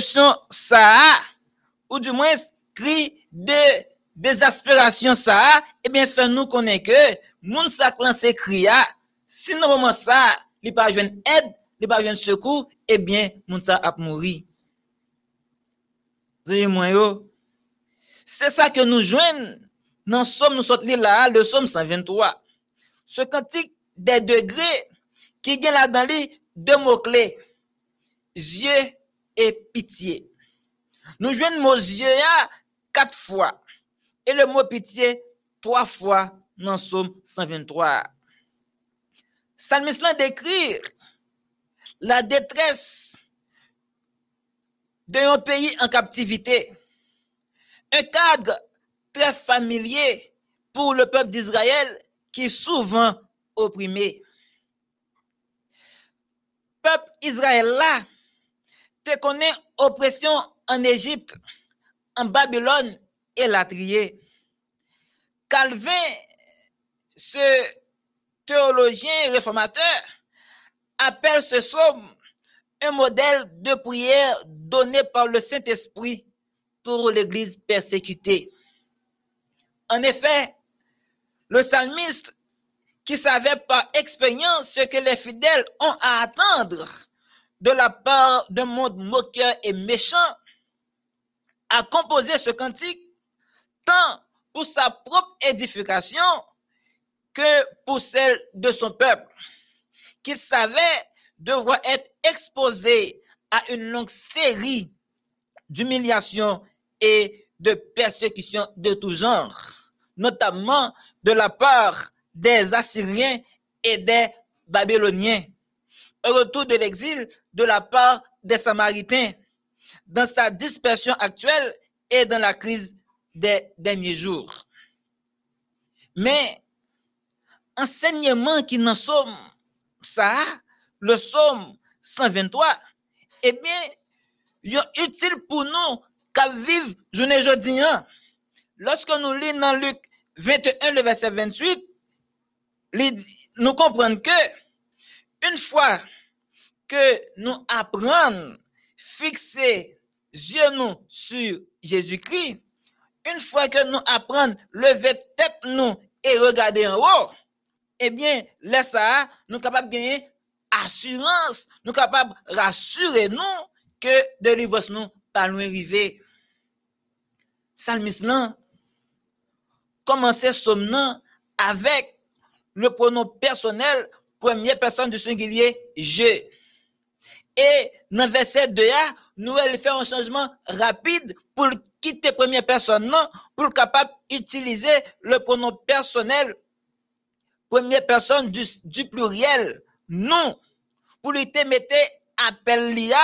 ça, ou du moins cri de désespération ça, eh bien, fait nous connaître que, moun sa lancé cri si non moment ça, il pas aide, il pas joindre secours, eh bien, moun sa a mouri. C'est ça que nous joignons dans Somme, nous sommes là, le Somme 123. Ce cantique des degrés qui vient là dans les deux mots-clés. Yeux et pitié. Nous jouons yeux quatre fois. Et le mot pitié trois fois dans Somme 123. Salmiste décrit la détresse d'un pays en captivité. Un cadre très familier pour le peuple d'Israël qui est souvent opprimé. Peuple Israël là, te connaît oppression en Égypte, en Babylone et la trier. Calvin, ce théologien réformateur, appelle ce somme un modèle de prière donné par le Saint-Esprit pour l'Église persécutée. En effet, le psalmiste, qui savait par expérience ce que les fidèles ont à attendre de la part d'un monde moqueur et méchant, a composé ce cantique tant pour sa propre édification que pour celle de son peuple, qu'il savait devoir être exposé à une longue série d'humiliations et de persécutions de tout genre, notamment de la part des Assyriens et des Babyloniens. Au retour de l'exil de la part des Samaritains, dans sa dispersion actuelle et dans la crise des derniers jours. Mais, enseignement qui n'en sommes, ça, le psaume 123, eh bien, il est utile pour nous qu'à vivre journée aujourd'hui. Hein. Lorsque nous lisons dans Luc 21, le verset 28, nous comprenons que une fois que nous apprenons fixer yeux nous sur Jésus-Christ, une fois que nous apprenons lever tête nous et regarder en haut, eh bien, nous sommes capables de gagner assurance, nous sommes capables de rassurer nous que de nous pas loin arriver. Salmis là, commencer somnant avec le pronom personnel, première personne du singulier, je. Et dans verset 2, nous allons faire un changement rapide pour quitter première personne, non, pour capable utiliser le pronom personnel, première personne du, du pluriel, non, pour lui te mettre appel l'IA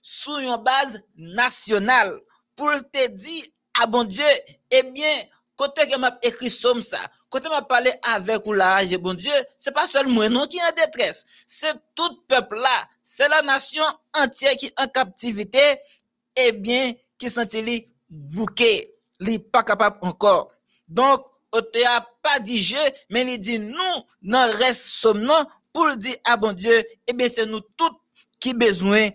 sur une base nationale, pour te dire, ah bon Dieu, eh bien, Côté que m'a écrit somme ça, côté m'a parlé avec ou là, j'ai bon Dieu, c'est pas seulement moi qui est en détresse, c'est tout peuple là, c'est la nation entière qui est en captivité, eh bien, qui sentit bouquet, li pas capable encore. Donc, on a pas dit je, mais il dit nous, non reste somme non, pour dire, ah bon Dieu, eh bien, c'est nous tous qui besoin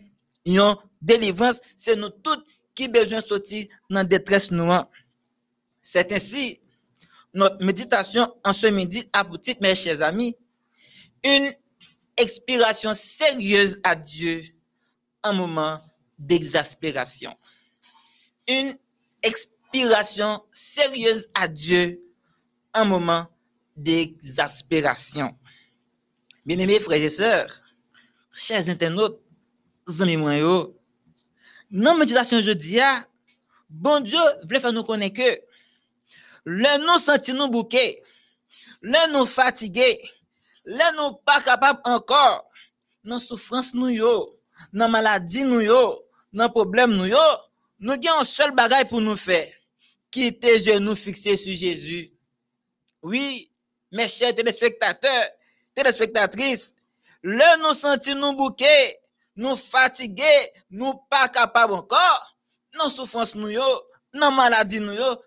yon délivrance, c'est nous tous qui besoin sortir dans détresse noire. C'est ainsi notre méditation en ce midi a pour titre, mes chers amis, une expiration sérieuse à Dieu un moment d'exaspération. Une expiration sérieuse à Dieu un moment d'exaspération. Bien-aimés frères et sœurs, chers internautes, amis moi dans méditation jeudi, bon Dieu voulait faire nous connaître que le nous senti nous bouquet, le nous fatigué, le nous pas capable encore, dans souffrance nous yo, dans maladie nous yo, dans problème nous yo, nous avons un seul bagage pour nous faire, quitter genoux fixés sur Jésus. Oui, mes chers téléspectateurs, téléspectatrices, le nous senti nous bouquet, nous fatigués, nous pas capables encore, dans souffrance nous yo, dans maladie nous yo,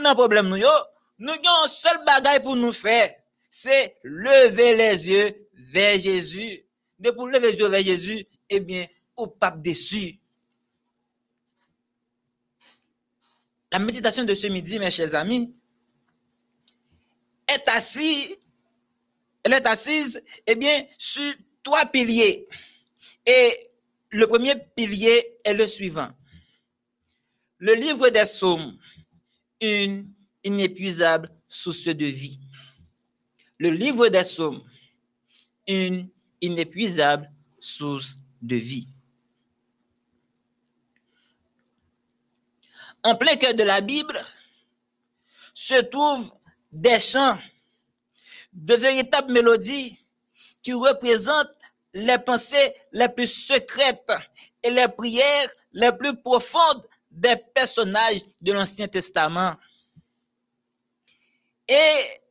nan problem nou yo, nou yon seul bagay pou nou fè, se leve les yeux vers Jésus. De pou leve les yeux vers Jésus, ebyen, ou pape desu. la méditation de ce midi, mes chers amis, est assise, elle est assise, eh bien, sur trois piliers. Et le premier pilier est le suivant. Le livre des psaumes, une inépuisable source de vie. Le livre des psaumes, une inépuisable source de vie. En plein cœur de la Bible se trouvent des chants, de véritables mélodies qui représentent les pensées les plus secrètes et les prières les plus profondes des personnages de l'Ancien Testament. Et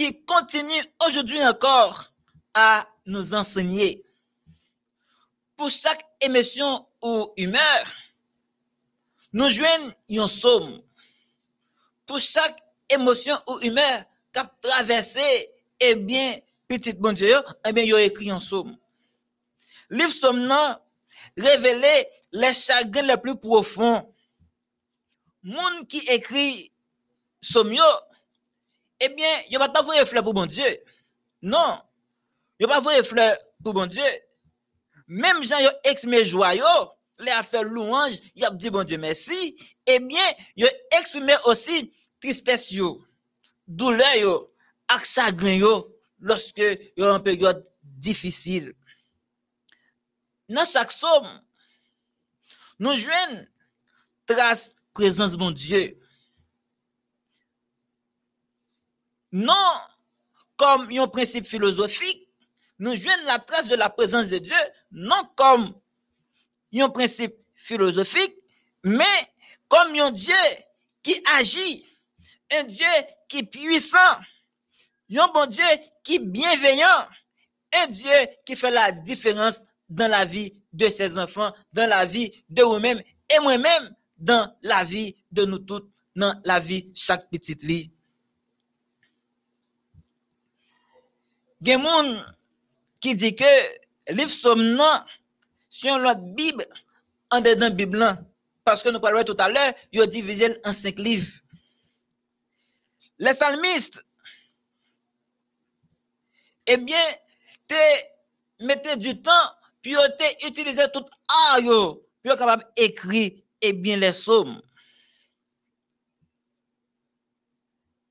qui continuent aujourd'hui encore à nous enseigner. Pour chaque émotion ou humeur, nous joignons un somme. Pour chaque émotion ou humeur qu'a traversé, eh bien, petit bon Dieu, eh bien, il a écrit un somme. Livre somme non, révélé les chagrins les plus profonds. Moun qui écrit somme eh bien, il va pas voir fleur pour bon Dieu. Non. Il va pas voir fleur pour bon Dieu. Même Jean yo exprimé joyeux, les a fait louange, il a dit bon Dieu merci. Eh bien, il a aussi tristesse yo, douleur yo, chagrin lorsque y a une période difficile. Dans chaque somme, nous jouons trace présence de mon Dieu. Non comme un principe philosophique, nous jouons la trace de la présence de Dieu, non comme un principe philosophique, mais comme un Dieu qui agit, un Dieu qui est puissant, un bon Dieu qui est bienveillant, un Dieu qui fait la différence dans la vie de ses enfants, dans la vie de vous-même et moi-même, dans la vie de nous toutes, dans la vie chaque petite lit. Gen moun qui dit que livre somme non, sur l'autre Bible, en dedans Bible parce que nous parlons tout à l'heure, il a divisé en cinq livres. Les salmistes, eh bien, te mettez du temps, puis te utilisé tout art, puis capable d'écrire, eh les sommes.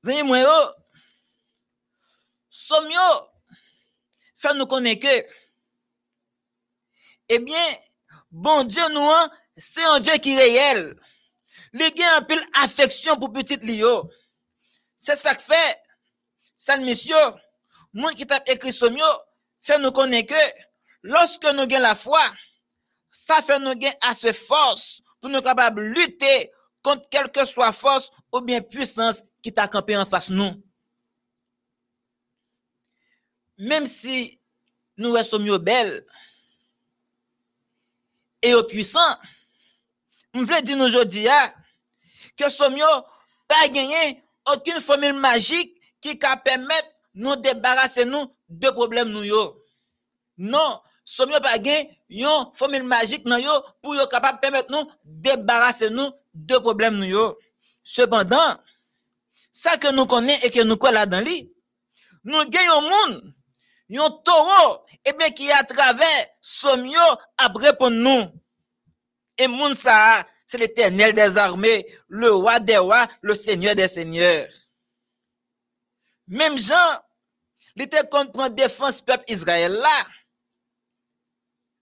Zanye moi fait nous connaître que, eh bien, bon Dieu nous, hein, c'est un Dieu qui est réel. Il a un peu affection pour petite Lio. C'est ça que fait, ça monsieur, monde qui t'a écrit ce fait nous connaître que, lorsque nous avons la foi, ça fait nous gagner assez force pour nous capables de lutter contre quelque soit force ou bien puissance qui t'a campé de nous même si nous sommes belles et puissants, je veux dire aujourd'hui hein, que nous sommes pas gagné aucune formule magique qui peut permettre nous débarrasser nous de problèmes nous. Non, sommes pas gagné une formule magique pour yo capable permettre nous débarrasser nous de problèmes nous. Cependant, ça que nous connaissons et que nous connaissons nous gagnons monde yon taureau, eh bien, qui à travers somio a pour nous. Et moun ça, c'est l'éternel des armées, le roi des rois, le seigneur des seigneurs. Même Jean, il était contre prendre défense peuple Israël là.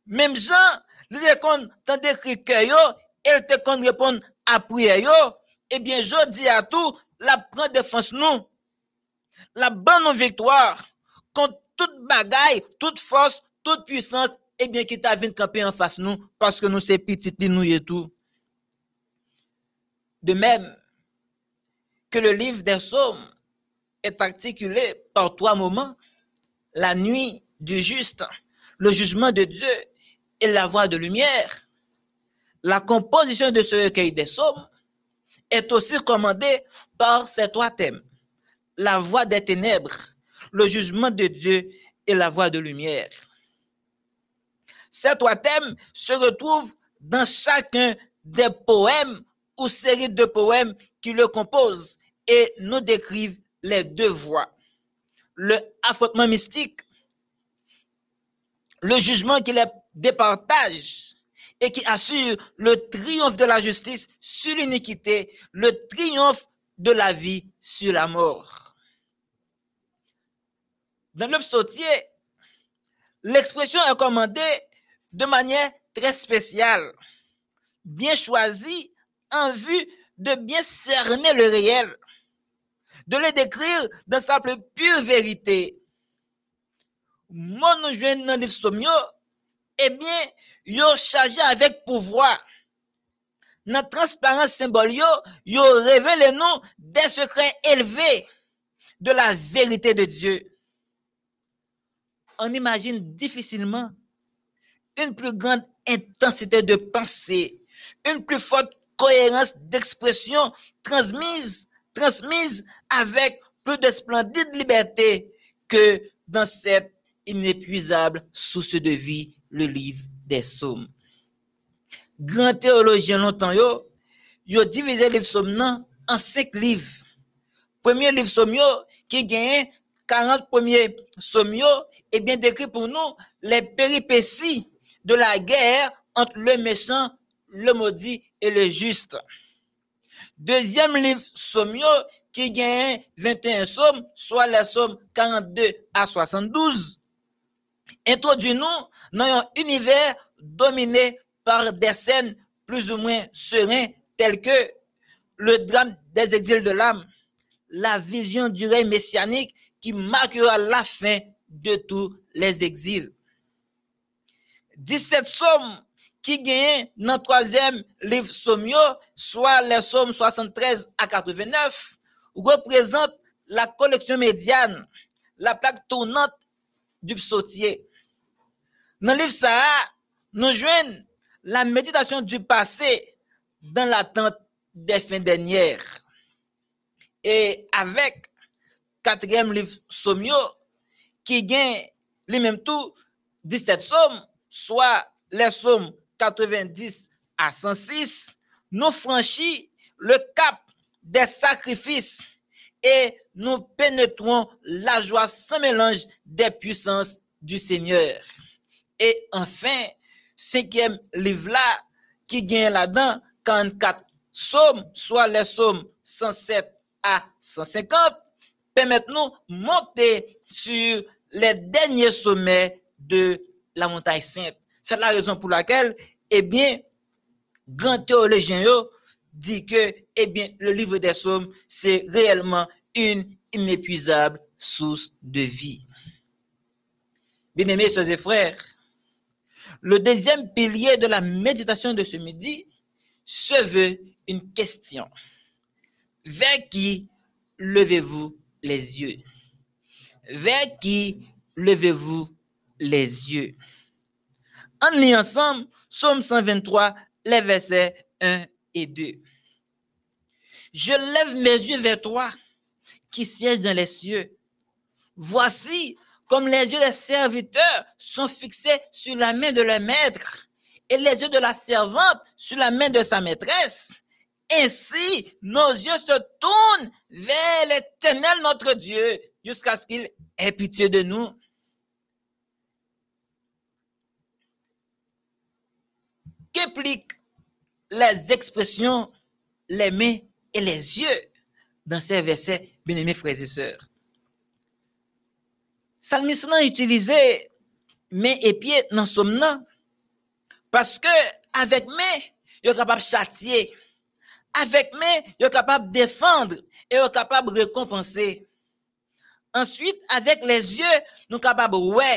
Même Jean, il était contre tendre cœur yo, il était contre répondre à prière. Eh bien, je dis à tout, la prend défense nous. La bonne victoire contre toute bagaille, toute force, toute puissance, et eh bien, qui t'a vu camper en face nous, parce que nous, c'est petit, nous et tout. De même que le livre des psaumes est articulé par trois moments, la nuit du juste, le jugement de Dieu et la voix de lumière. La composition de ce recueil des psaumes est aussi commandée par ces trois thèmes. La voix des ténèbres, le jugement de Dieu et la voie de lumière. Ces trois thèmes se retrouvent dans chacun des poèmes ou série de poèmes qui le composent et nous décrivent les deux voies. Le affrontement mystique, le jugement qui les départage et qui assure le triomphe de la justice sur l'iniquité, le triomphe de la vie sur la mort. Dans le psautier, l'expression est commandée de manière très spéciale, bien choisie en vue de bien cerner le réel, de le décrire dans sa plus pure vérité. Moi, nous jouons dans le eh bien, yo chargé avec pouvoir. Dans transparence symbole, yo, révèle nous des secrets élevés de la vérité de Dieu. On imagine difficilement une plus grande intensité de pensée, une plus forte cohérence d'expression transmise, transmise avec peu de splendide liberté que dans cette inépuisable source de vie, le livre des psaumes. Grand théologien longtemps yo, yo divisé le livre psaume en cinq livres. Premier livre psaume qui gagne 40 premiers psaumes et bien décrit pour nous les péripéties de la guerre entre le méchant, le maudit et le juste. Deuxième livre Sommio qui gagne 21 sommes, soit les sommes 42 à 72. Introduit-nous dans un univers dominé par des scènes plus ou moins sereines telles que le drame des exils de l'âme, la vision du règne messianique qui marquera la fin de tous les exils. 17 sommes qui gagnent dans le troisième livre Sommio, soit les sommes 73 à 89, représentent la collection médiane, la plaque tournante du psautier. Dans le livre ça, nous joignons la méditation du passé dans l'attente des fins dernières. Et avec quatrième livre Sommio, qui gagne les mêmes tout 17 sommes, soit les sommes 90 à 106, nous franchit le cap des sacrifices et nous pénétrons la joie sans mélange des puissances du Seigneur. Et enfin, cinquième livre-là, qui gagne là-dedans 44 sommes, soit les sommes 107 à 150, permettent nous monter sur les derniers sommets de la montagne sainte. C'est la raison pour laquelle, eh bien, grand théologien dit que, eh bien, le livre des Sommes, c'est réellement une inépuisable source de vie. Bien-aimés, sœurs et frères, le deuxième pilier de la méditation de ce midi se veut une question. Vers qui levez-vous les yeux? Vers qui levez-vous les yeux? En lit ensemble, Somme 123, les versets 1 et 2. Je lève mes yeux vers toi, qui siège dans les cieux. Voici comme les yeux des serviteurs sont fixés sur la main de leur maître et les yeux de la servante sur la main de sa maîtresse. Ainsi, nos yeux se tournent vers l'éternel notre Dieu jusqu'à ce qu'il ait pitié de nous. Qu'impliquent les expressions, les mains et les yeux dans ces versets, bien-aimés frères et sœurs? Salmis nan utilize men epye nan som nan. Paske avek men, yo kapab chatiye. Avek men, yo kapab defendre. E yo kapab rekompense. Ensuite, avek les ye, nou kapab we.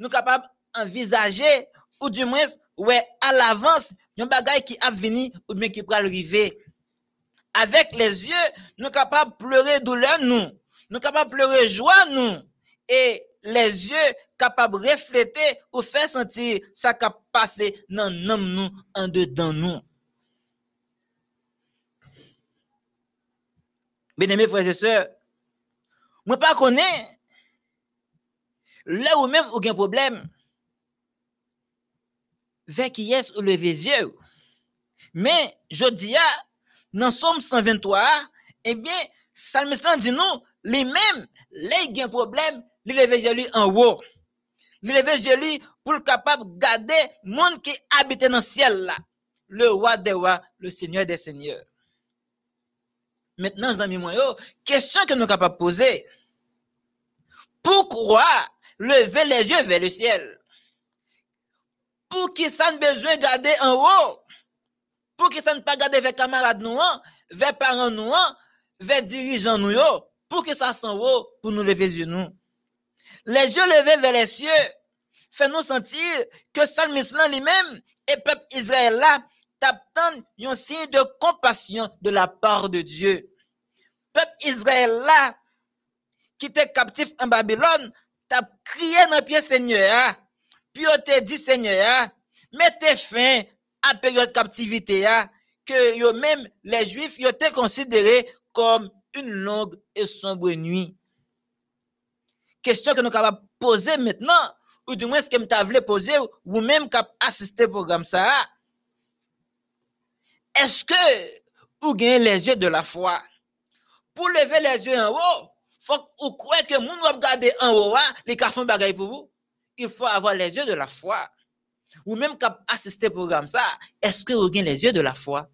Nou kapab envisaje. Ou di mwen, we al avans, yon bagay ki ap vini ou men ki pral rive. Avek les ye, nou kapab pleure doule nou. Nou kapab pleure joa nou. E les yeux capables de refléter ou faire sentir ça qui passé dans nous, en dedans nous. Bien-aimés frères et sœurs, moi pas connais là où même aucun problème. Vers qui est ou lever les yeux. Mais je dis, dans Somme 123, eh bien, Salmiste dit nous, les mêmes, les gains problème, les lever en haut. Les lever pour le capable de garder monde qui habite dans le ciel là. Le roi des rois, le seigneur des seigneurs. Maintenant, moi, question que nous sommes capables de poser. Pourquoi lever les yeux vers le ciel? Pour qui ça ne besoin de garder en haut? Pour qui ça ne pas garder vers camarades nous, hein? vers parents nous, hein? vers dirigeants nous, pour que ça s'en haut, pour nous lever les yeux. Les yeux levés vers les cieux, fait nous sentir que Salmis lui-même et peuple Israël là, un signe de compassion de la part de Dieu. Peuple Israël qui était captif en Babylone, t'as crié dans pied Seigneur, hein. puis on te dit Seigneur, hein, mettez fin à la période de captivité, hein, que yo même les Juifs, ont été considérés comme une longue et sombre nuit. Question que nous sommes poser maintenant, ou du moins ce que nous voulu poser, ou même cap assister au programme ça. Est-ce que vous gagnez les yeux de la foi? Pour lever les yeux en haut, faut vous croyez que vous regardez en haut, hein, les font bagaille pour vous. Il faut avoir les yeux de la foi. Ou même cap assister programme ça, est-ce que vous gagnez les yeux de la foi?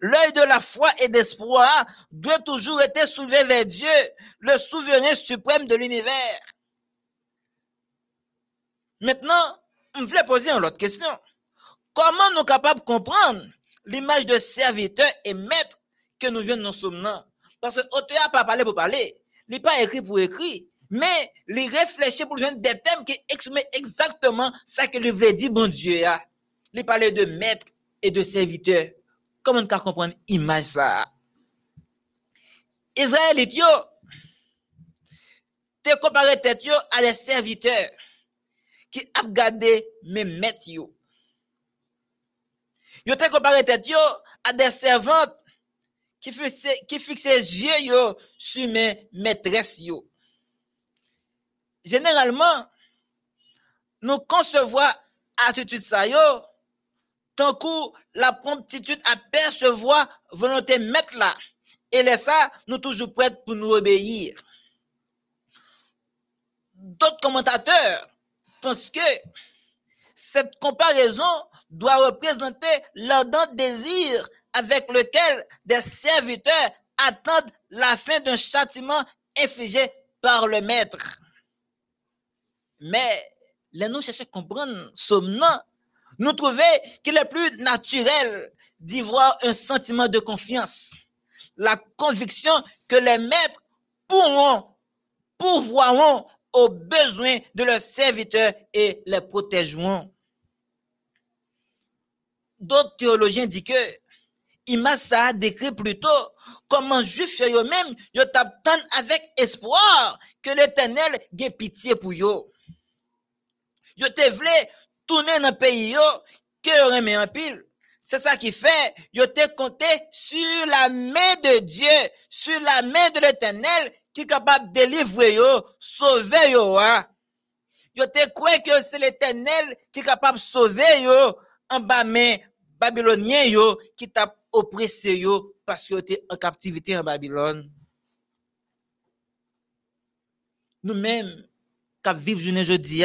L'œil de la foi et d'espoir doit toujours être soulevé vers Dieu, le souverain suprême de l'univers. Maintenant, je voulais poser une autre question. Comment nous sommes capables de comprendre l'image de serviteur et maître que nous venons nous souvenir? Parce que l'auteur n'a pas parlé pour parler. Il n'a pas écrit pour écrire. Mais il réfléchit pour des thèmes qui expriment exactement ce que le veut dire, bon Dieu. Il parlait de maître et de serviteur. Comment on peut comprendre l'image ça? Israël, yo, te comparé à des serviteurs qui ont gardé mes maîtres yo. Yo te comparé tête à des servantes qui fixent qui fixe yeux sur mes maîtresses. Généralement, nous concevons attitude ça tant coup la promptitude à percevoir volonté mettre là. Et les ça, nous toujours prêts pour nous obéir. D'autres commentateurs pensent que cette comparaison doit représenter l'ardent désir avec lequel des serviteurs attendent la fin d'un châtiment infligé par le maître. Mais, les nous cherchons à comprendre somnant nous trouvons qu'il est plus naturel d'y voir un sentiment de confiance, la conviction que les maîtres pourront, pourvoiront aux besoins de leurs serviteurs et les protégeront. D'autres théologiens disent que Image ça a décrit plutôt comment juif eux-mêmes yo avec espoir que l'éternel ait pitié pour eux. Yo te tourner dans le pays yo, que remet en pile. C'est ça qui fait, yo te compté sur la main de Dieu, sur la main de l'éternel, qui est capable de délivrer yo, sauver yo, hein. Yo te croit que c'est l'éternel qui est capable de sauver yo, en bas main babylonien yo, qui t'a oppressé yo, parce que était en captivité en Babylone. Nous-mêmes, qui vivons journée jeudi,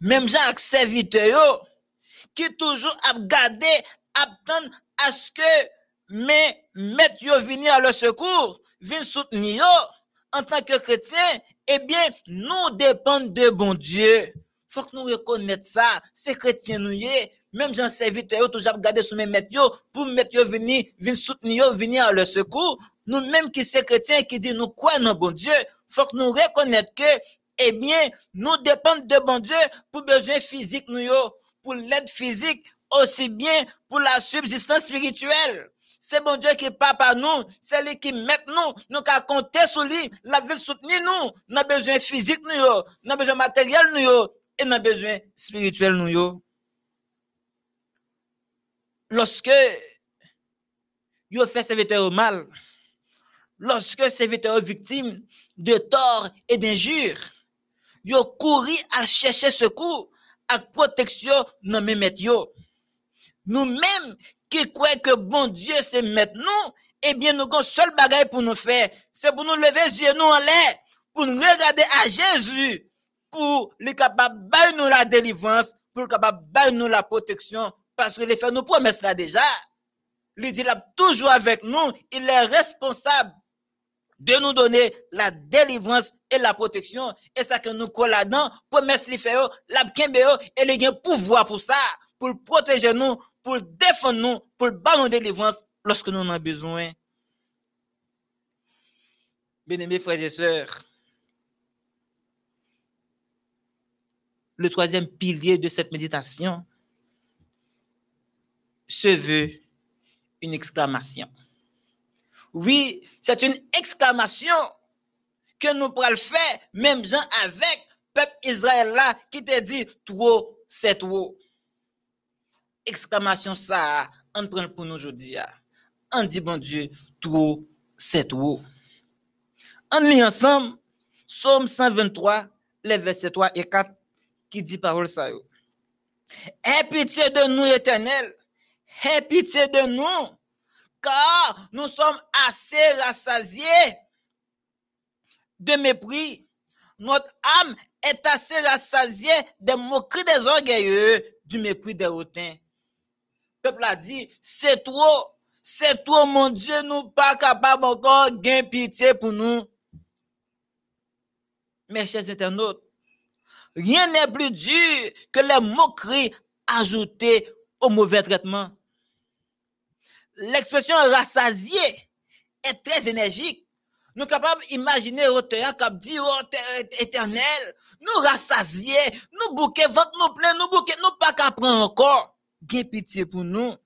même Jacques serviteur qui toujours a gardé attendre à ce que mes maîtres yo venir à leur secours, viennent soutenir en tant que chrétien, eh bien, nous dépendons de bon Dieu. Faut que nous reconnaissons ça. C'est chrétien nous y Même Jean serviteur toujours gardé sur mes maîtres pour mettre yo venir, venir soutenir venir à leur secours. Nous même qui sommes chrétiens qui dit nous croyons en bon Dieu, faut que nous reconnaissons que eh bien, nous dépendons de bon Dieu pour besoin physique, nous, pour l'aide physique, aussi bien pour la subsistance spirituelle. C'est bon Dieu qui parle par nous, c'est lui qui met nous, nous qu'à compter sur lui, la vie soutenir nous, nous avons besoin physique, nous, nous avons besoin matériel, nous, et nous avons besoin spirituel, nous. Lorsque vous fait serviteur mal, lorsque serviteur victime de tort et d'injures, yo couru à chercher secours à protection dans mes yo. Nous-mêmes qui croit que bon Dieu c'est maintenant, eh bien, nous avons seul bagage pour nous faire, c'est pour nous lever les yeux nous en l'air, pour nous regarder à Jésus, pour les capable de nous la délivrance, pour le capable de nous la protection, parce que les fait nous promesses là déjà. Il dit là toujours avec nous, il est responsable de nous donner la délivrance et la protection. Et ça que nous collons là-dedans, promesse les faire, la et les gains pouvoir pour ça, pour protéger nous, pour défendre nous, pour battre nos délivrance lorsque nous en avons besoin. Bien-aimés frères et sœurs, le troisième pilier de cette méditation se veut une exclamation. Oui, c'est une exclamation que nous pourrons faire, même gens avec peuple Israël là, qui te dit, trop, c'est trop. Exclamation ça, on prend pour nous aujourd'hui. On dit, bon Dieu, trop, c'est trop. On lit ensemble, Psaume 123, les versets 3 et 4, qui dit parole ça. Aie pitié de nous, éternel. Aie pitié de nous car nous sommes assez rassasiés de mépris. Notre âme est assez rassasiée des moqueries des orgueilleux, du mépris des hautains. Le peuple a dit, c'est trop, c'est trop, mon Dieu, nous pas capables encore de pitié pour nous. Mes chers internautes, rien n'est plus dur que les moqueries ajoutées au mauvais traitement l'expression rassasié est très énergique. Nous sommes capables d'imaginer auteur comme dit oh, éternel, nous rassasier, nous bouquer votre nous plein, nous bouquer, nous pas qu'à prendre encore. Bien pitié pour nous.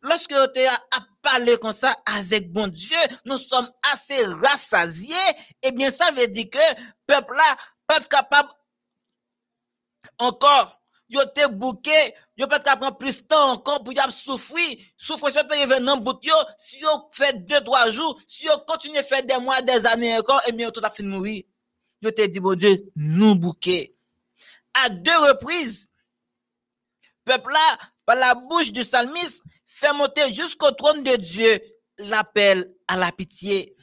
Lorsque auteur a parlé comme ça avec bon Dieu, nous sommes assez rassasiés, eh bien ça veut dire que peuple là pas capable encore yo te bouqué, yo peut prendre plus de temps encore pour y souffrir, souffrir sur te yo, si yo fait deux, trois jours, si yo continue à faire des mois, des années encore, et eh bien, tout fini de mourir. Yo te dit, bon Dieu, nous bouquet. À deux reprises, peuple là, par la bouche du psalmiste, fait monter jusqu'au trône de Dieu l'appel à la pitié.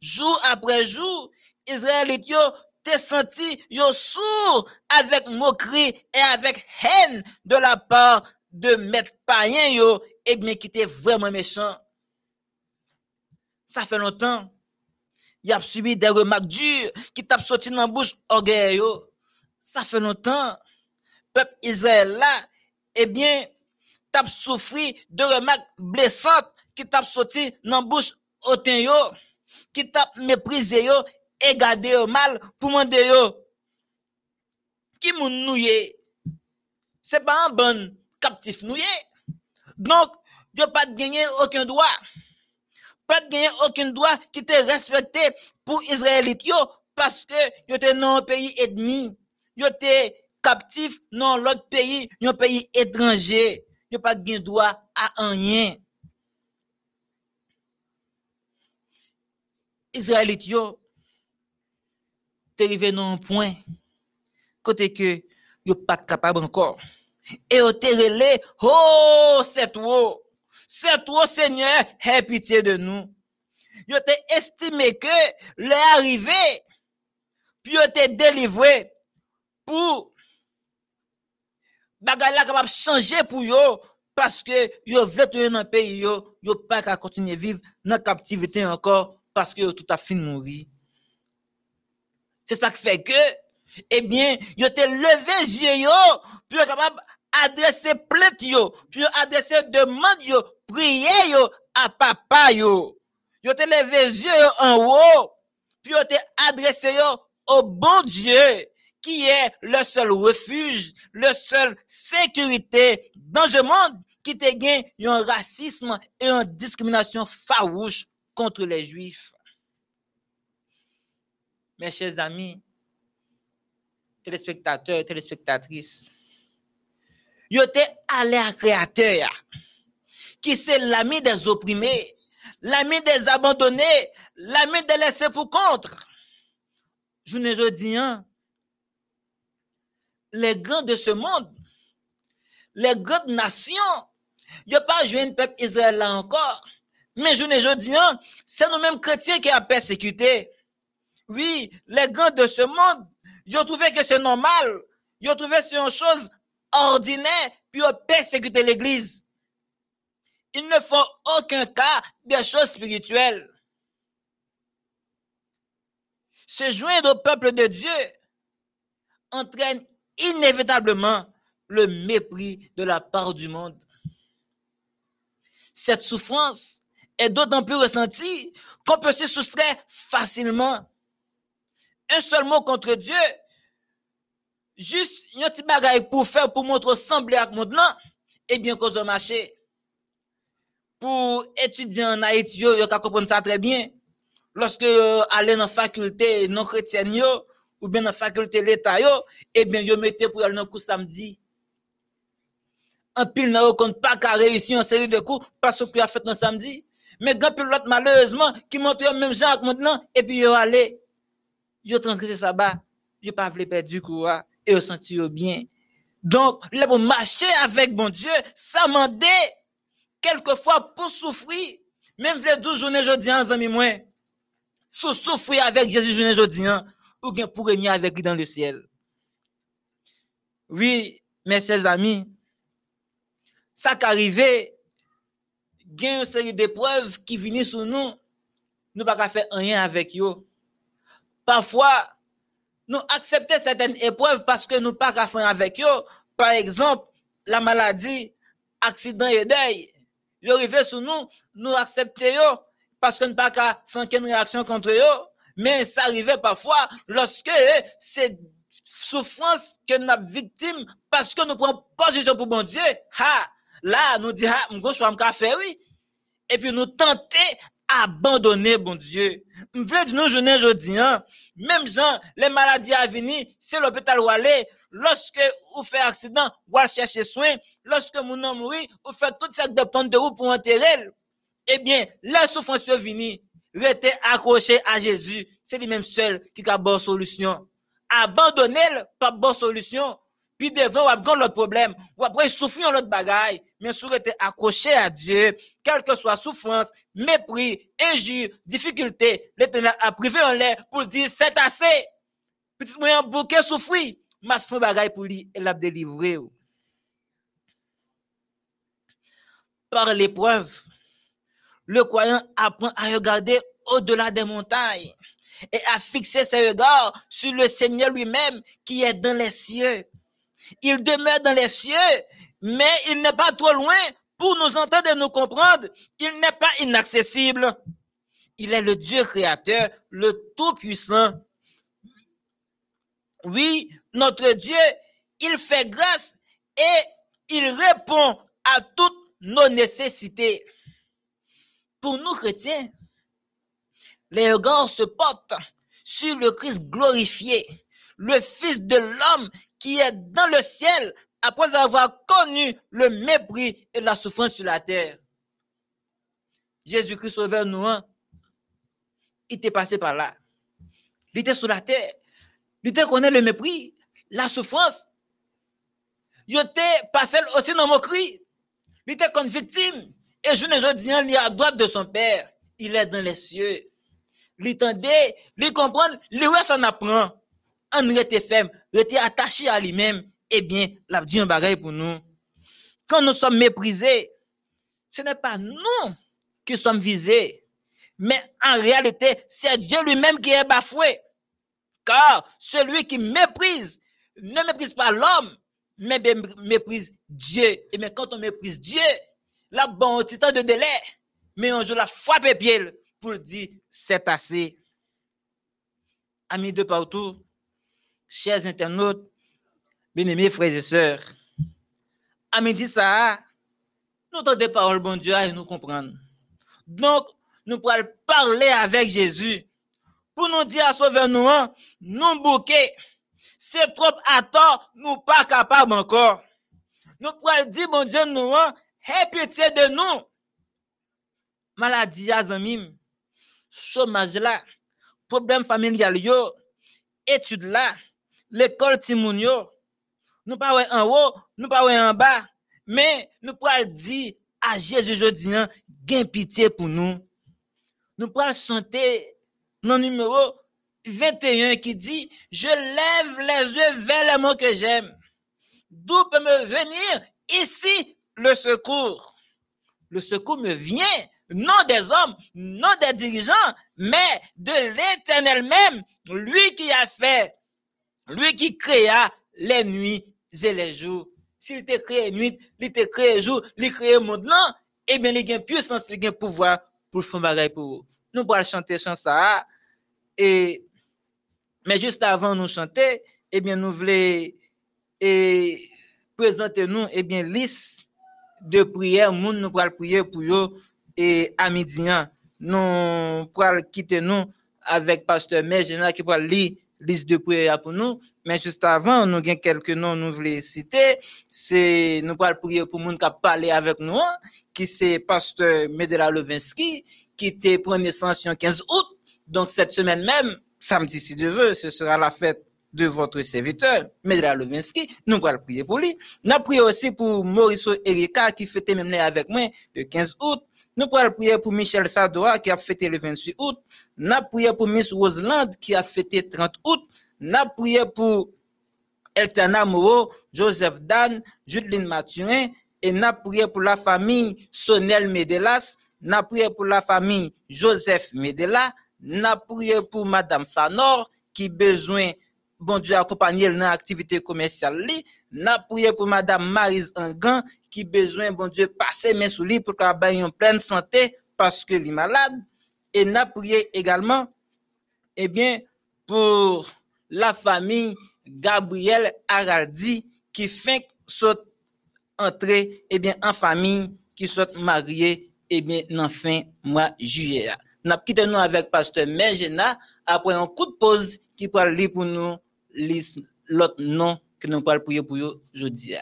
Jour après jour, Israël yo t'es senti yo sourd avec moquerie et avec haine de la part de maître païen yo et bien qui était vraiment méchant. Ça fait longtemps. Il a subi des remarques dures qui t'a sorti dans la bouche orgueil yo. Ça fait longtemps. Peuple Israël là, eh bien, t'as souffert de remarques blessantes qui t'a sorti dans la bouche yo, qui t'a méprisé yo et garder au mal pour demander yo. Qui moun nouye? C'est pas un bon captif nouye. Donc yo pas de gagner aucun droit. Pas de gagner aucun droit qui te respecté pour Israélite yo parce que yo te un pays ennemi. Yo te captif dans l'autre pays un pays étranger. Yo pas de droit à rien. Israélite yo arrivé dans un point côté que yo pas capable encore. Et au relé oh c'est toi c'est toi Seigneur aie pitié de nous. Yo t'ai estimé que l'est arrivé puis yo t'ai délivré pour bagay la capable changer pour yo parce que yo veut dans un pays yo yo pas qu'à continuer vivre dans captivité encore parce que yo tout a fini mourir c'est ça qui fait que, eh bien, yo te levé yeux yo, puis capable adresser plainte yo, puis adresser demande yo, prier yo à papa yo. Yo levé yeux en haut, puis yo te adressé yo au bon Dieu qui est le seul refuge, le seul sécurité dans un monde qui te gagne un racisme et une discrimination farouche contre les juifs mes chers amis, téléspectateurs, téléspectatrices, yo te allé à créateur, qui c'est l'ami des opprimés, l'ami des abandonnés, l'ami des laissés pour contre. Je ne dis les grands de ce monde, les grandes nations, a pas joué un peuple Israël encore. Mais je ne dis c'est nous-mêmes chrétiens qui a persécuté. Oui, les grands de ce monde, ils ont trouvé que c'est normal. Ils ont trouvé que c'est une chose ordinaire, puis ils ont persécuté l'église. Ils ne font aucun cas des choses spirituelles. Se joindre au peuple de Dieu entraîne inévitablement le mépris de la part du monde. Cette souffrance est d'autant plus ressentie qu'on peut se soustraire facilement. Un seul mot contre Dieu, juste un petit bagage pour faire, pour montrer sembler à monde là, et bien cause de marché. Pour étudier en Haïti, yo, yo comprendre ça très bien. Lorsque euh, aller dans la faculté non chrétienne ou bien dans la faculté l'État eh bien, yo mettez pour aller dans cours samedi. Un pile n'a compte pas qu'à réussir en série de cours parce que a fait dans samedi. Mais grand pile l'autre, malheureusement, qui monte le même genre maintenant, et puis yo allé, yo transgressé ça bas, yo pas voulu perdre du cours, hein, et yo senti bien. Donc, là, pour marcher avec bon Dieu, ça m'a dit, quelquefois pour souffrir, même vle 12 journées jeudi en amis moins, sous souffrir avec Jésus journée jeudi ou bien pour avec lui dans le ciel. Oui, mes chers amis, ça qui arrivé, il y a une série d'épreuves qui viennent sur nous, nous pas faire rien avec eux. Parfois, nous acceptons certaines épreuves parce que nous pas faire avec eux. Par exemple, la maladie, accident et deuil. Ils arrivé sur nous, nous acceptons parce que nous pas faire une réaction contre eux. Mais ça arrivait parfois lorsque c'est souffrance que nous victime parce que nous prenons position pour bon Dieu. Ha, là, nous disons, ha, nous choix faire, oui. Et puis nous tenter abandonner bon Dieu. Je veux dire, nous, journée aujourd'hui, hein, même gens, les maladies à venir, c'est l'hôpital où aller. Lorsque vous faites accident, vous allez chercher soin. Lorsque mon homme mourit, vous faites toute cette de de roue pour enterrer. Eh bien, la souffrance est venue. Restez accroché à Jésus. C'est lui-même seul qui a bonne solution. Abandonner, pas bonne solution. Puis devant, vous avez l'autre problème. Ou après, souffrir l'autre bagaille. Mais si vous accroché à Dieu, quelle que soit souffrance, mépris, injure, difficulté, l'éternel a privé en l'air pour dire c'est assez. Petit moyen bouquet souffrir. Ma fin bagaille pour lui, elle a délivré. Par l'épreuve, le croyant apprend à regarder au-delà des montagnes et à fixer ses regards sur le Seigneur lui-même qui est dans les cieux. Il demeure dans les cieux, mais il n'est pas trop loin pour nous entendre et nous comprendre. Il n'est pas inaccessible. Il est le Dieu créateur, le Tout-Puissant. Oui, notre Dieu, il fait grâce et il répond à toutes nos nécessités pour nous chrétiens, les regards se portent sur le Christ glorifié, le Fils de l'homme qui est dans le ciel après avoir connu le mépris et la souffrance sur la terre. Jésus-Christ sauveur nous, hein. il était passé par là. Il était sur la terre. Il était connu le mépris, la souffrance. Il était passé aussi dans mon cri. Il était comme victime. Et je ne dis il est à droite de son Père. Il est dans les cieux. L'entendait, il comprend, lui s'en apprend. On était ferme, était attaché à lui-même. Eh bien, l'a dit un bagage pour nous. Quand nous sommes méprisés, ce n'est pas nous qui sommes visés. Mais en réalité, c'est Dieu lui-même qui est bafoué. Car celui qui méprise ne méprise pas l'homme, mais méprise Dieu. Et mais quand on méprise Dieu, la bon temps de délai, mais on joue la frappe pied pour dire c'est assez. Amis de partout, chers internautes, bien-aimés frères et sœurs, amis dit ça, nous entendons des paroles, bon Dieu, et nous comprendre. Donc, nous pourrons parler avec Jésus pour nous dire à sauver nous, nous bouquer. C'est trop à tort, nous pas capables encore. Nous pourrons dire, bon Dieu, nous, Aie pitié de nous. Maladie, chômage là, problème familial études là, l'école timoun yo, nous pas en haut, nous pas en bas, mais nous pourrons dire à Jésus aujourd'hui, gain pitié pour nous. Nous pourrons chanter le numéro 21 qui dit, je lève les yeux vers le mot que j'aime. D'où peut me venir ici le secours? Le secours me vient non des hommes, non des dirigeants, mais de l'éternel même, lui qui a fait, lui qui créa les nuits les jours. S'il te créé nuit, il te créé jour, il créé monde là, eh bien, il a puissance, il a pouvoir pour faire bagaille pour. Nous pourrons chanter chanson ça. Mais juste avant nous chanter, eh bien, nous voulons et présenter nous, eh bien, liste de prières, nous, nous prier pour eux et à midi, nous pourrons quitter nous avec pasteur Mejena qui pourra lire liste de prières pour nous. Mais juste avant, nous avons quelques noms nous voulons citer. C'est, nous pourrons prier pour monde qui a parlé avec nous, hein, qui c'est pasteur Medela Levinsky, qui était naissance le 15 août. Donc, cette semaine même, samedi, si Dieu veut, ce sera la fête de votre serviteur, Medela Levinsky. Nous pourrons prier pour lui. Nous prions aussi pour Maurice Erika, qui fêtait même avec moi le 15 août. Nous pourrons prier pour Michel Sadoa qui a fêté le 28 août. Nous prié pour Miss Roseland qui a fêté 30 août. Nous prié pour Eltana Moreau, Joseph Dan, Judeline Mathurin et nous prié pour la famille Sonel Medelas. Nous prié pour la famille Joseph Medela. Nous prié pour Madame Fanor qui besoin bon Dieu accompagner dans l'activité commerciale. Nous prié pour Madame Marise Angan qui besoin, bon Dieu, passer mes sous pour qu'elle ait en pleine santé parce que est malade. Et n'a prié également, eh bien, pour la famille Gabriel Araldi qui fait saute entrer, eh bien, en famille, qui soit mariée, eh bien, en fin mois juillet. Nous quitté nous avec pasteur Mergena après un coup de pause qui parle pour nous l'autre nom que nous parlons pour aujourd'hui.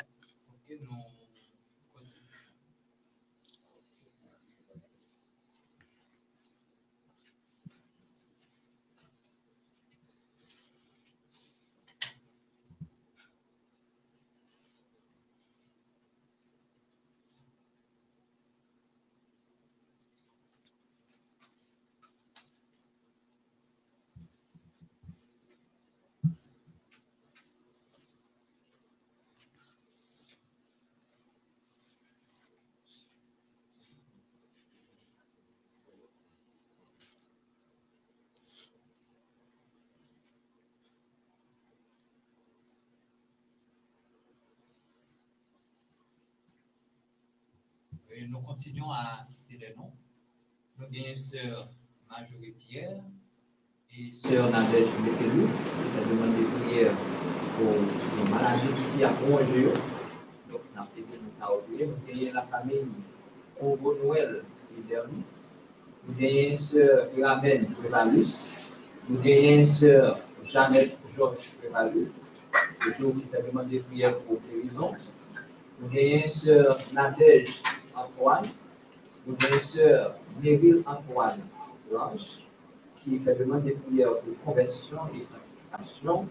Nous continuons à citer les noms. Nous avons sœur Marjorie Pierre et sœur Nadège Mételus qui a demandé prière pour une maladie qui a prolongé. Donc, nous avons nous avons la famille Congo Noël et Derny. Nous avons sœur sœur Georges Prévalus. Le où a pour guérison. Nous avons sœur Nadège Antoine, avons sœur Meryl Antoine Blanche, qui fait demande de prières de conversion et sanctification.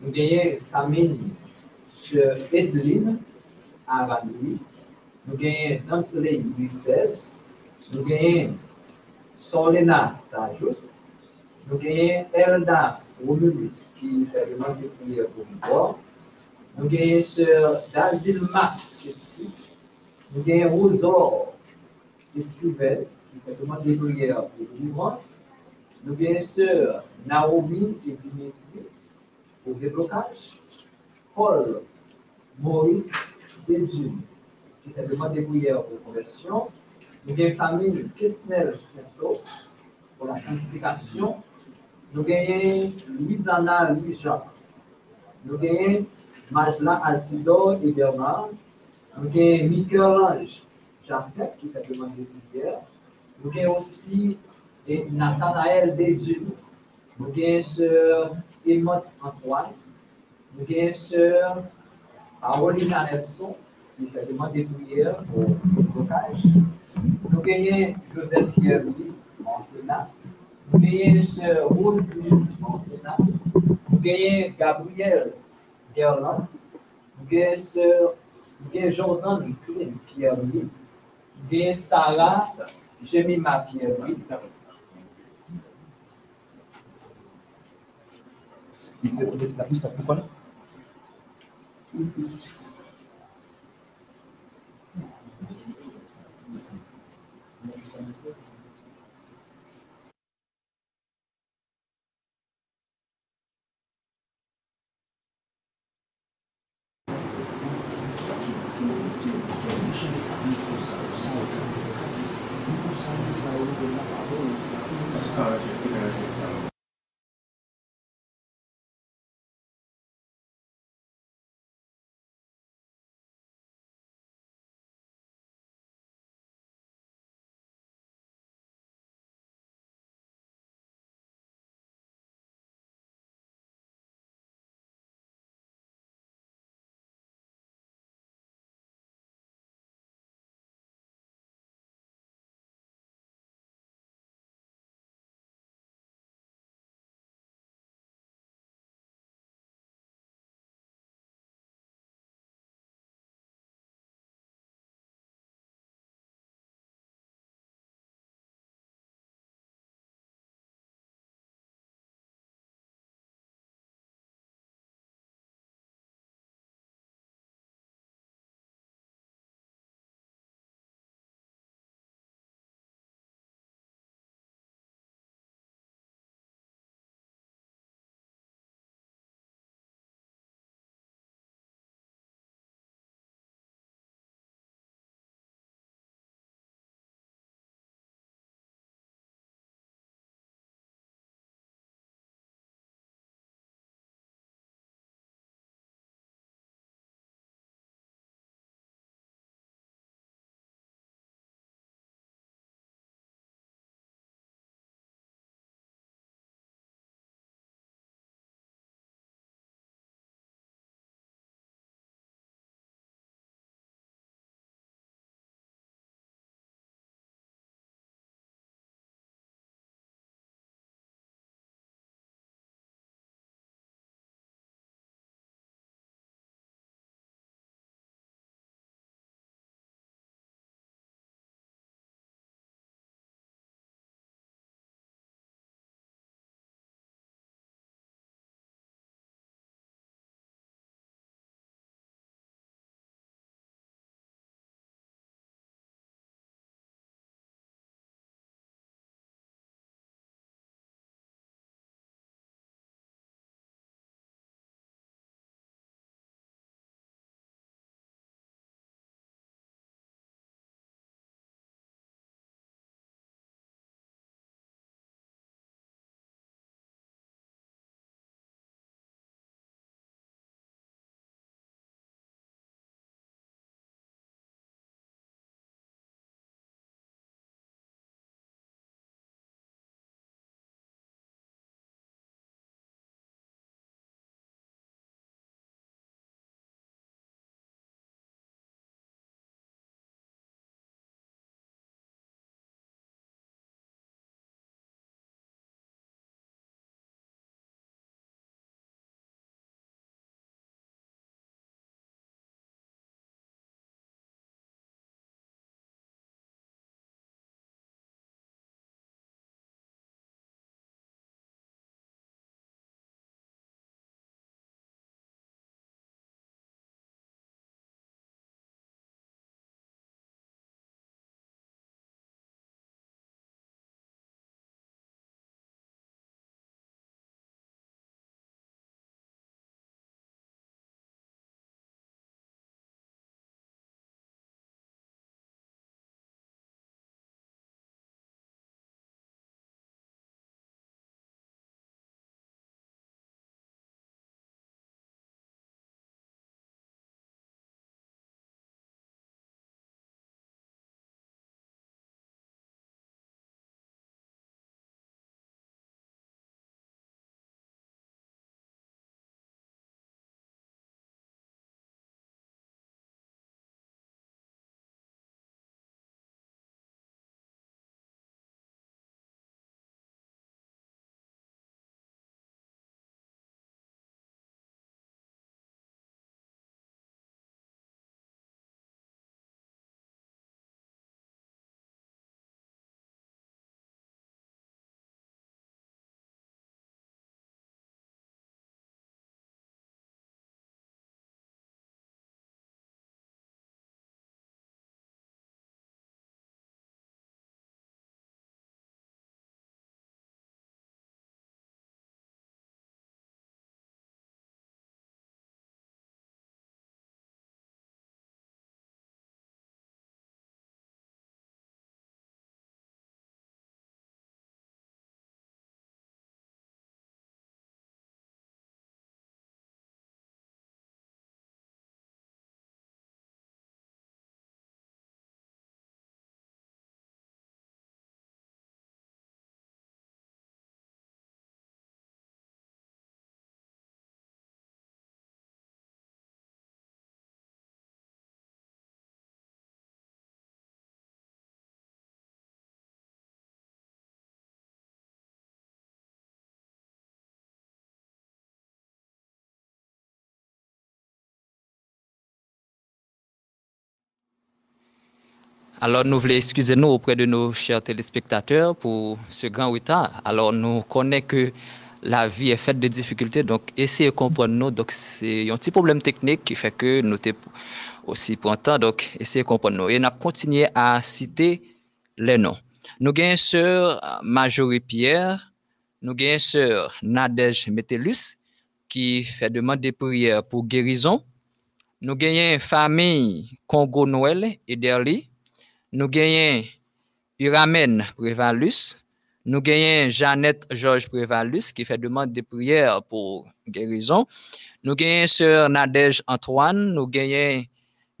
Nous avons famille sœur Edeline Aradoui. Nous avons Dantley Louis XVI. Nous avons Solena Sajus. Nous avons Elda Romulus qui fait demande de prière pour nous. Nous avons sœur Dazilma Chetsi nous avons Rosor de Sylvestre, qui fait demande de prière pour délivrance. Nous avons sœur Naomi et Dimitri pour déblocage. Paul Maurice Dieu, qui fait demande de prière pour conversion. Nous avons famille Kesnel Sainto pour la sanctification. Nous avons Louisanna Louis-Jean. Nous avons Majla Altidor et Bernard Michel-Ange Jacek qui fait demande de prière. Nous avons aussi Nathanaël Bédieu. Nous avons sœur Emote Antoine. Nous avons sœur Paolina Nelson qui fait demande de prière pour le blocage. Avons Joseph Pierre-Louis en Sénat. Avons sœur Rosie en Sénat. Avons Gabriel Gerland. Sœur Gen Jordan Pierre lui. Gen Sarah, Jemima Pierre lui. La pista, pourquoi Alors, nous voulons excuser nous auprès de nos chers téléspectateurs pour ce grand retard. Alors, nous connaissons que la vie est faite de difficultés, donc essayez de comprendre nous. Donc, c'est un petit problème technique qui fait que nous sommes aussi pour temps, donc essayez de comprendre nous. Et nous continué à citer les noms. Nous avons sœur Majorie Pierre, nous avons sœur Nadège Métellus qui fait demande de prière pour guérison. Nous avons famille Congo Noël et Derli. Nous avons Uramen Prévalus. Nous avons Jeannette Georges Prévalus qui fait demande de prière pour guérison. Nous avons sœur Nadège Antoine. Nous avons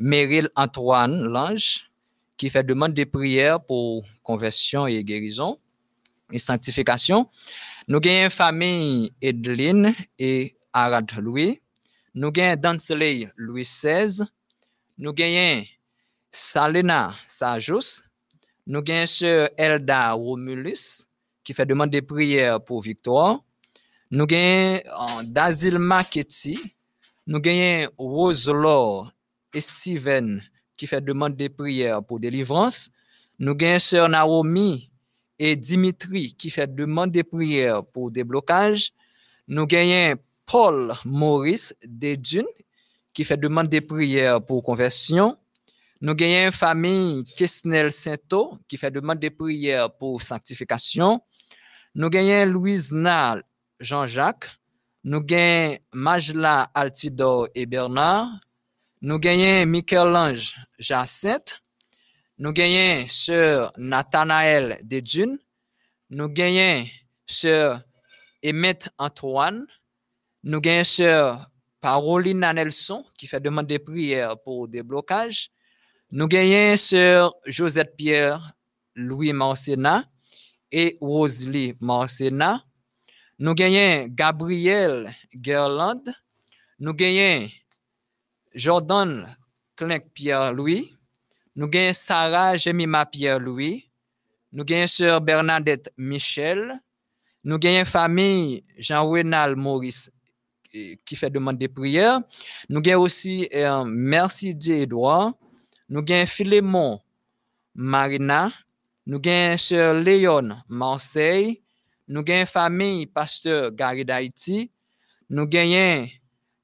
Meryl Antoine Lange qui fait demande de prière pour conversion et guérison et sanctification. Nous avons famille Edeline et Arad Louis. Nous avons Dansley Louis XVI. Nous avons Salena Sajus. Nous avons sœur Elda Romulus qui fait demande de prière pour victoire. Nous avons Dazilma Ketty. Nous avons Roselor et Steven qui fait demande de prière pour délivrance. Nous avons sœur Naomi et Dimitri qui fait demande de prière pour déblocage. Nous avons Paul Maurice Dedune qui fait demande de prière pour conversion. Nous avons famille Kesnel Sainto qui fait demande de prière pour sanctification. Nous avons Louise Nal Jean-Jacques. Nous avons Majla Altidor et Bernard. Nous avons Michel-Ange Jacinthe. Nous avons Sœur Nathanaël Dedune. Nous avons Sœur Emmett Antoine. Nous avons Sœur Parolina Nelson qui fait demande de prière pour déblocage. Nous avons Sœur Josette Pierre Louis Marcena et Rosalie Marcena. Nous avons Gabriel Gerland. Nous avons Jordan Clink Pierre-Louis. Nous avons Sarah Jemima Pierre-Louis. Nous avons Sœur Bernadette Michel. Nous avons famille Jean-Renal Maurice qui fait demande de prière. Nous avons aussi euh, Merci Dieu Edouard. Nous avons Philémon Marina. Nous avons Sœur Léon Marseille. Nous avons famille Pasteur Gary d'Haïti. Nous avons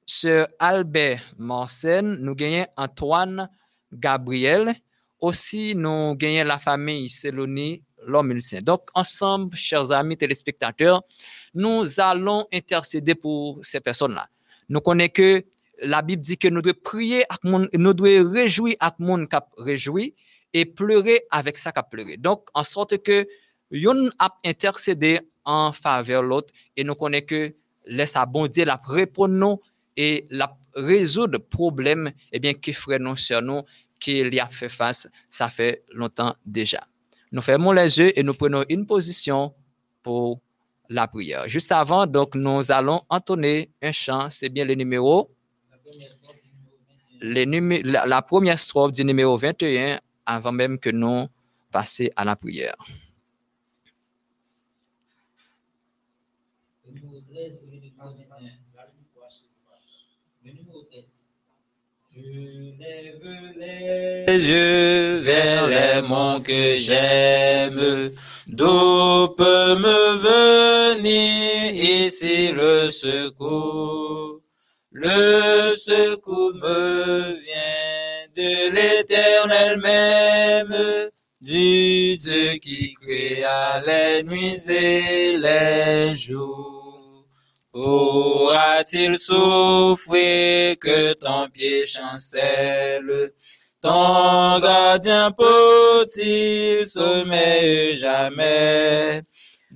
Sœur Albert Marsen. Nous avons Antoine Gabriel. Aussi, nous avons la famille Céloni l'homme Donc, ensemble, chers amis téléspectateurs, nous allons intercéder pour ces personnes-là. Nous connaissons que la Bible dit que nous devons prier, nous devons réjouir avec monde qui réjoui et pleurer avec ça qui pleuré. Donc, en sorte que yon a intercédé en faveur de l'autre et nous connaissons que laisse à bon la répondre et la résoudre problème eh bien qui ferait nous sur nous qu'il y a fait face ça fait longtemps déjà. Nous fermons les yeux et nous prenons une position pour la prière. Juste avant, donc, nous allons entonner un chant. C'est bien le numéro. La, la, première strophe du numéro 21 avant même que nous passions à la prière. Je lève les yeux vers les monts que j'aime, d'où peut me venir ici le secours? Le secours me vient de l'éternel même, du Dieu qui créa les nuits et les jours. Aura-t-il souffert que ton pied chancelle? Ton gardien peut-il sommeiller jamais?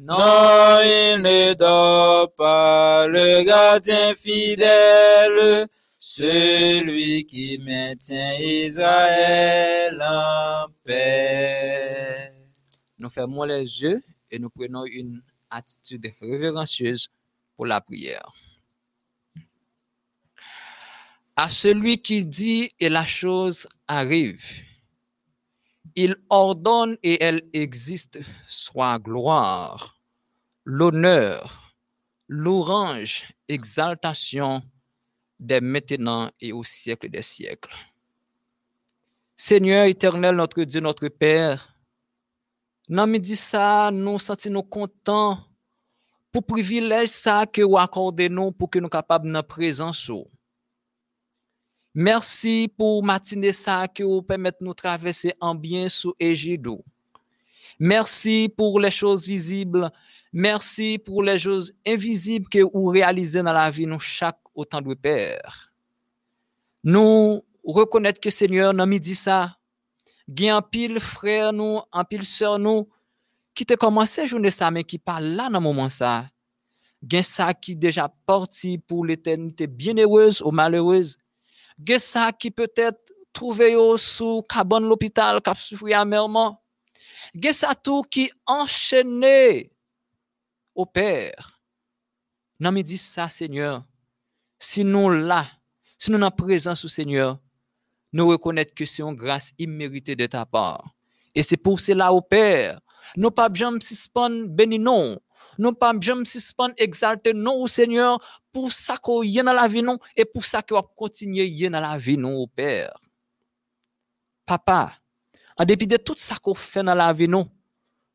Non, il ne dort pas, le gardien fidèle, celui qui maintient Israël en paix. Nous fermons les yeux et nous prenons une attitude révérencieuse la prière. À celui qui dit et la chose arrive, il ordonne et elle existe, soit gloire, l'honneur, l'orange, exaltation, dès maintenant et au siècle des siècles. Seigneur éternel, notre Dieu, notre Père, nan midi ça, nous sentons nous contents pour privilège ça que vous accordez nous pour que nous capables de présence. Merci pour matinée ça que vous permettez nous traverser en bien sous égide. ou. Merci pour les choses visibles. Merci pour les choses invisibles que vous réalisez dans la vie nous chaque autant de Père. Nous reconnaître que Seigneur, dans midi ça, gen un pile frère nous, un pile sœur nous, qui te commencé journée ça, mais qui pas là dans moment ça. Gen ça qui déjà parti pour l'éternité bienheureuse ou malheureuse. Qui peut-être trouvé yo sous cabane l'hôpital, qui souffri amèrement. Qui enchaîné au Père. Me dit ça, Seigneur. Si nous là, si nous dans présence au Seigneur, nous reconnaître que c'est une grâce imméritée de ta part. Et c'est pour cela, au Père, nous pas béni non. Nous pas jamais suspendre exalter non au Seigneur pour ça qu'on y dans la vie non et pour ça qu'on va continuer y dans la vie non au Père. Papa, en dépit de tout ça qu'on fait dans la vie non,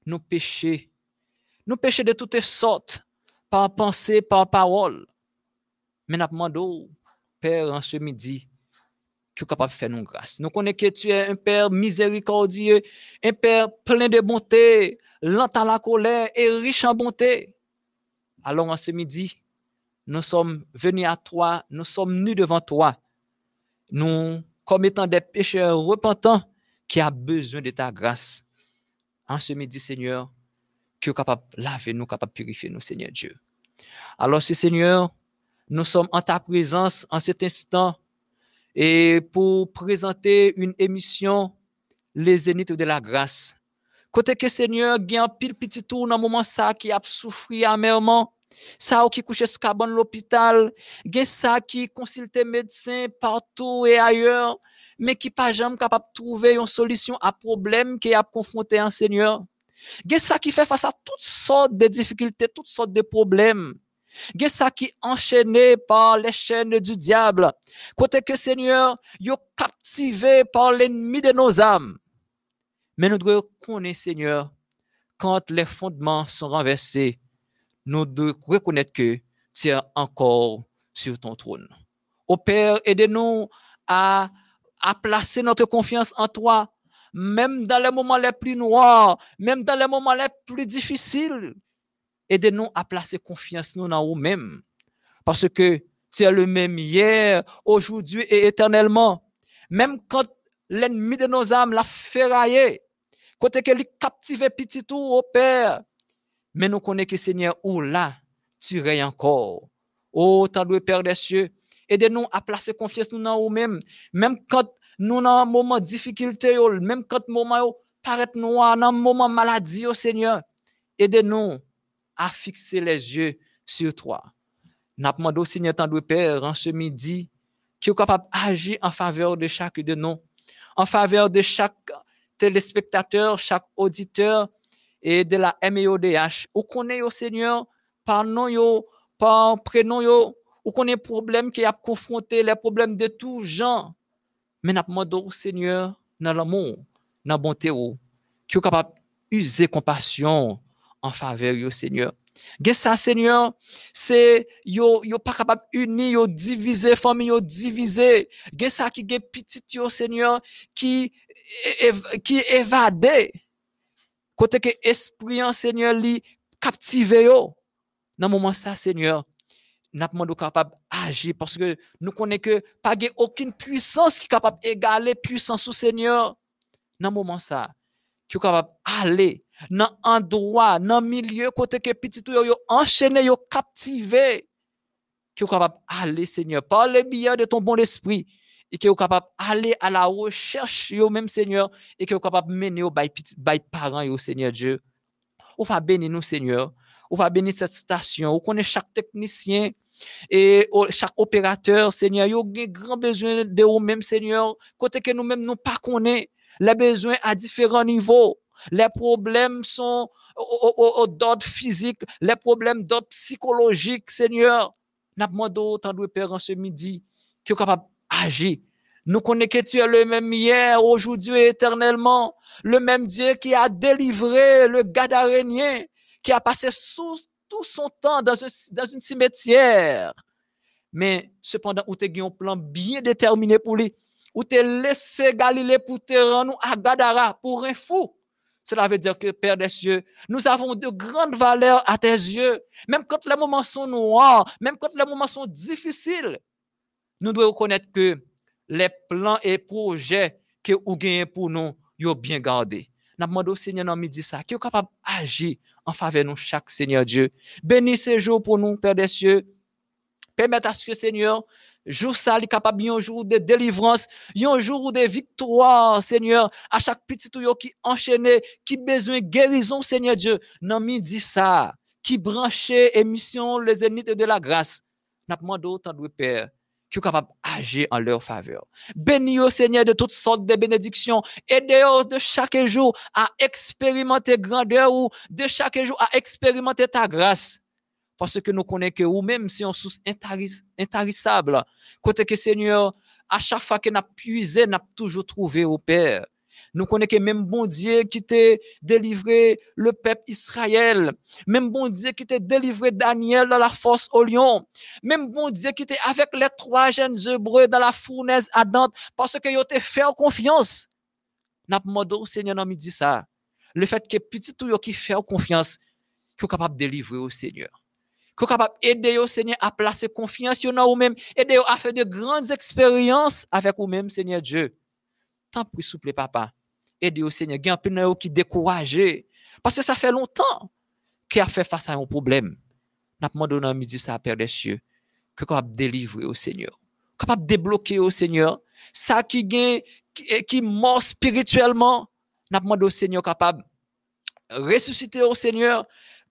nous péchons. Nous péchons de toutes sortes, par pensée, par parole. Mais nous demandons, Père, en ce midi, tu es capable de faire nous grâce. Nous connaissons que tu es un Père miséricordieux, un Père plein de bonté, lent à la colère et riche en bonté. Alors en ce midi, nous sommes venus à toi, nous sommes nus devant toi. Nous, comme des pécheurs repentants qui a besoin de ta grâce. En ce midi, Seigneur, que capable de laver nous, capable de purifier nous, Seigneur Dieu. Alors, ce Seigneur, nous sommes en ta présence en cet instant et pour présenter une émission Les Zéniths de la grâce. Côté que Seigneur, il y a un pile petit tour dans le moment ça qui a souffri amèrement. Ça qui couché sous cabane l'hôpital, il y a ça qui consulte médecins partout et ailleurs, mais qui pas jamais capable de trouver une solution à problème qui a confronté un Seigneur. Il y a ça qui fait face à toutes sortes de difficultés, toutes sortes de problèmes. Gen ça qui enchaîné par les chaînes du diable. Côté que Seigneur, yo captivé par l'ennemi de nos âmes. Mais nous devons connaître, Seigneur, quand les fondements sont renversés, nous devons reconnaître que tu es encore sur ton trône. Au Père, aidez-nous à, à placer notre confiance en toi, même dans les moments les plus noirs, même dans les moments les plus difficiles. Aidez-nous à placer confiance nous dans nous-mêmes. Parce que tu es le même hier, aujourd'hui et éternellement. Même quand l'ennemi de nos âmes l'a ferraillé, côté qu'il captive petit tout au Père. Mais nous connaissons que Seigneur, où là, tu règnes encore. Oh, tant de Père des cieux, aidez-nous à placer confiance nous dans nous-mêmes. Même quand nous dans un moment de difficulté, même quand le moment paraît noir, dans un moment de maladie, oh Seigneur, aidez-nous à fixer les yeux sur toi. Nous demandons au Seigneur tant Père en ce midi qui est capable d'agir en faveur de chaque de nous, en faveur de chaque téléspectateur, chaque auditeur et de la MEODH. Ou connaît au Seigneur par nom par prénom yo, ou connaît problème qui a confronté les problèmes de tout genre. Mais nous demandons au Seigneur dans l'amour, dans la bonté, qui est capable d'user compassion en faveur du Seigneur. Gen ça, Seigneur, c'est yo, yo pas capable unir, yo diviser, famille, yo diviser. Gen ça qui gen petit Seigneur, qui, qui évade. Côté que esprit, en Seigneur, li captive yo. Dans moment ça, Seigneur, n'a pas capable d'agir parce que nous connaissons que pas aucune puissance qui est capable d'égaler puissance au Seigneur. Dans moment ça, qui est capable d'aller dans endroit, dans milieu côté que petit yo, yo enchaîné, yo captivé, qui est capable d'aller, Seigneur, par le biais de ton bon esprit, et qui est capable d'aller à la recherche, yo même, Seigneur, et qui est capable de mener bail parents, Seigneur Dieu. On va bénir nous, Seigneur. On va bénir cette station. On connaît chaque technicien et chaque opérateur, Seigneur. Yo a grand besoin de vous-même, Seigneur. Côté que nous-mêmes, nous pas les besoins à différents niveaux. Les problèmes sont d'ordre physique, les problèmes d'ordre psychologique, Seigneur. N'a demandé autant de Père en ce midi qui est capable d'agir Nous connaissons que tu es le même hier, aujourd'hui et éternellement. Le même Dieu qui a délivré le Gadarénien, qui a passé tout son temps dans, un, une cimetière. Mais cependant, où tu as un plan bien déterminé pour lui. Où tu laissé Galilée pour te rendre à Gadara pour un fou. Cela veut dire que, Père des cieux, nous avons de grandes valeurs à tes yeux. Même quand les moments sont noirs, même quand les moments sont difficiles, nous devons reconnaître que les plans et projets que vous gagnez pour nous, vous bien gardés. Nous demandons au Seigneur dans midi ça, qui est capable d'agir en faveur de nous chaque Seigneur Dieu. Bénis ce jour pour nous, Père des cieux. Permettez à ce que Seigneur, jour ça, il est capable un jour de délivrance, un jour de victoire, Seigneur, à chaque petit tuyau qui enchaîné, qui besoin de guérison, Seigneur Dieu. Dans midi ça, qui branchait émission les ennemis de la grâce. Nous demandons autant de Père, qui est capable d'agir en leur faveur. Bénis au Seigneur de toutes sortes de bénédictions. Aidez-nous de chaque jour à expérimenter grandeur ou de chaque jour à expérimenter ta grâce. Parce que nous connaissons que ou même si on source intaris- intarissable, côté que Seigneur, à chaque fois que nous puisé, nous toujours trouvé au Père. Nous connaissons que même bon Dieu qui t'a délivré le peuple Israël, même bon Dieu qui t'a délivré Daniel dans la force au lion, même bon Dieu qui était avec les trois jeunes hébreux dans la fournaise ardente, parce que te fait confiance. N'a au Seigneur dans midi ça. Le fait que petit tout qui fait confiance, qui est capable de délivrer au Seigneur. Est capable d'aider au Seigneur à placer confiance en vous-même, aider à faire de grandes expériences avec vous-même, Seigneur Dieu. Tant pis, souple papa. Aidez au Seigneur. Il y a un qui découragé. Parce que ça fait longtemps qu'il a fait face à un problème. N'a pas demandé midi ça, Père des cieux que capable délivrer au Seigneur, capable de débloquer au Seigneur, ça qui gagne, qui, qui mort spirituellement, n'a demandé au Seigneur capable de ressusciter au Seigneur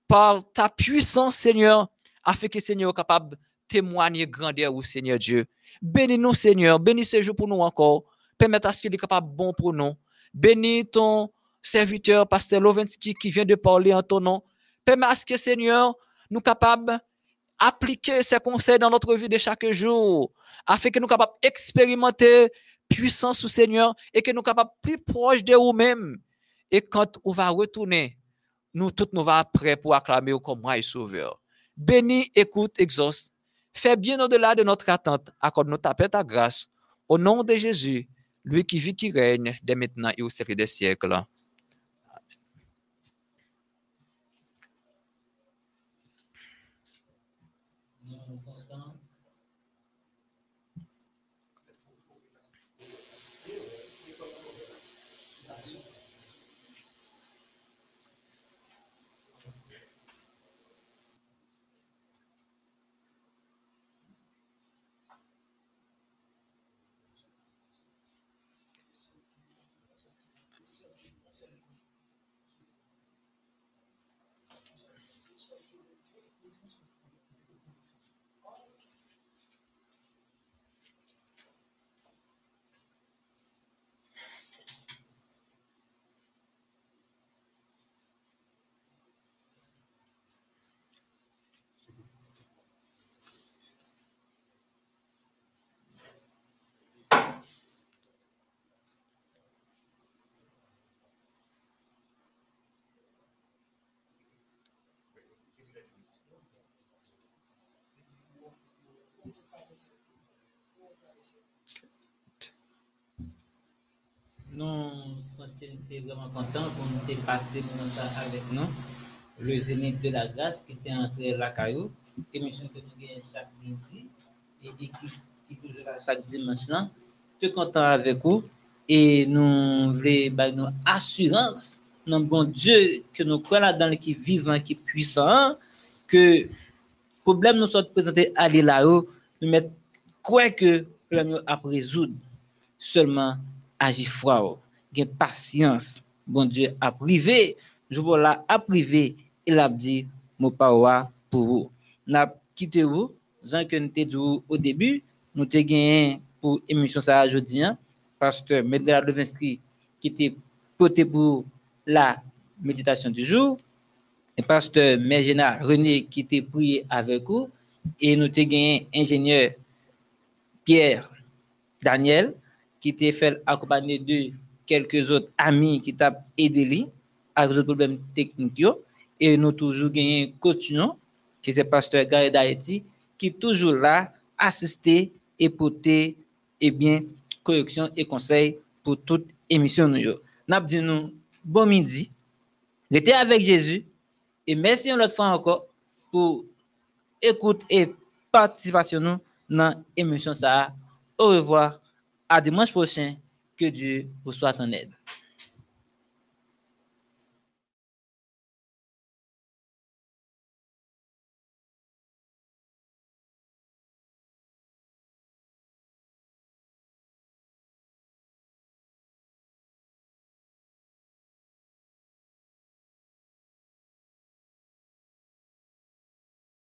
par ta puissance, Seigneur, afin que Seigneur soit capable de témoigner grandeur au Seigneur Dieu. Bénis-nous, Seigneur, bénis ce jour pour nous encore, permette à ce qu'il est capable bon pour nous. Bénis ton serviteur, Pasteur Lovensky, qui vient de parler en ton nom. Permets à ce que, Seigneur, nous capables appliquer ces conseils dans notre vie de chaque jour, afin que nous capables d'expérimenter puissance au Seigneur et que nous capables plus proches de nous-mêmes. Et quand on va retourner, nous tous nous va prêts pour acclamer comme roi et sauveur. Bénis, écoute, exauce. Fais bien au-delà de notre attente. Accorde-nous ta paix, ta grâce. Au nom de Jésus, lui qui vit, qui règne dès maintenant et au siècle des siècles. Nous comptons Nous sommes vraiment contents pour nous ter passé avec nous. Le Zénith de la grâce qui était entré la caillou, émission que nous gagnons chaque midi et, et qui, qui toujours là chaque dimanche là. Très content avec vous et nous voulons bah, nous assurance non bon Dieu que nous croyons dans qui est vivant, qui puissant, que problème nous soit présenté à là-haut, nous mettre quoi que problème à résoudre seulement agir froid, gain patience. Bon Dieu a privé, je vois là a privé, il a dit mon parole pour vous. N'a quitté vous, Jean que nous t'ai dit au début, nous t'ai gagné pour émission ça aujourd'hui, hein, pasteur Medela Levinsky qui était porté pour la méditation du jour, et pasteur Mergena René qui était prié avec vous, et nous t'ai gagné ingénieur Pierre Daniel qui t'a fait accompagner de quelques autres amis qui t'ont aidé à résoudre problèmes techniques. Et nous toujours gagné un coach, qui c'est pasteur Gary d'Haïti, qui est toujours là, assister et porter, eh bien, correction et conseil pour toute émission. Nous, nous, bon midi, restez avec Jésus, et merci une autre fois encore pour écoute et participation dans l'émission. Au revoir. À dimanche prochain. Que Dieu vous soit en aide.